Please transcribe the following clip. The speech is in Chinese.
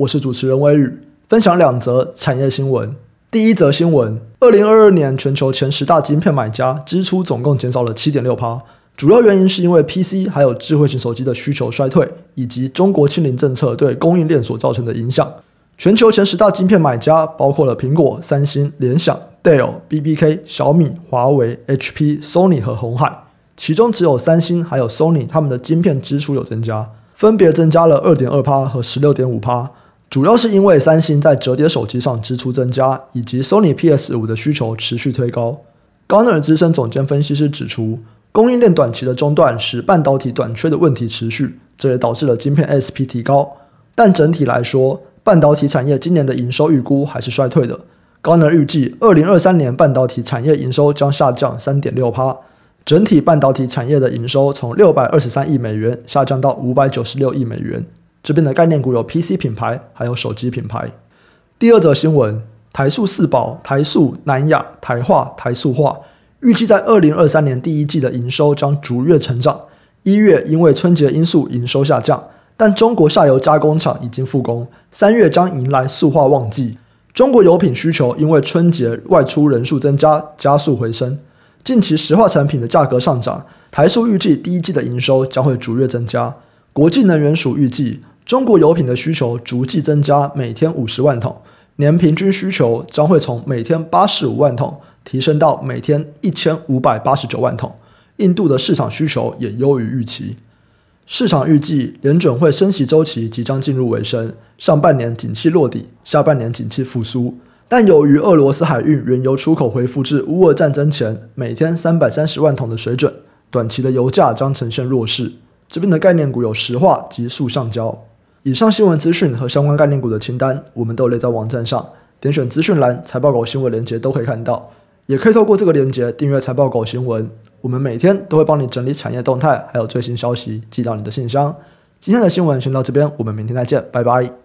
我是主持人威宇，分享两则产业新闻。第一则新闻：二零二二年全球前十大晶片买家支出总共减少了七点六趴，主要原因是因为 PC 还有智慧型手机的需求衰退，以及中国清零政策对供应链所造成的影响。全球前十大晶片买家包括了苹果、三星、联想、Dell、BBK、小米、华为、HP、Sony 和鸿海，其中只有三星还有 Sony 他们的晶片支出有增加，分别增加了二点二趴和十六点五趴。主要是因为三星在折叠手机上支出增加，以及 Sony PS5 的需求持续推高。Gartner 资深总监分析师指出，供应链短期的中断使半导体短缺的问题持续，这也导致了晶片 SP 提高。但整体来说，半导体产业今年的营收预估还是衰退的。Gartner 预计，二零二三年半导体产业营收将下降三点六趴，整体半导体产业的营收从六百二十三亿美元下降到五百九十六亿美元。这边的概念股有 PC 品牌，还有手机品牌。第二则新闻，台塑四宝、台塑、南亚、台化、台塑化，预计在二零二三年第一季的营收将逐月成长。一月因为春节因素营收下降，但中国下游加工厂已经复工，三月将迎来塑化旺季。中国油品需求因为春节外出人数增加，加速回升。近期石化产品的价格上涨，台塑预计第一季的营收将会逐月增加。国际能源署预计。中国油品的需求逐季增加，每天五十万桶，年平均需求将会从每天八十五万桶提升到每天一千五百八十九万桶。印度的市场需求也优于预期。市场预计联准会升息周期即将进入尾声，上半年景气落底，下半年景气复苏。但由于俄罗斯海运原油出口恢复至乌俄战争前每天三百三十万桶的水准，短期的油价将呈现弱势。这边的概念股有石化及塑橡胶。以上新闻资讯和相关概念股的清单，我们都列在网站上，点选资讯栏财报狗新闻链接都可以看到，也可以透过这个链接订阅财报狗新闻。我们每天都会帮你整理产业动态，还有最新消息寄到你的信箱。今天的新闻先到这边，我们明天再见，拜拜。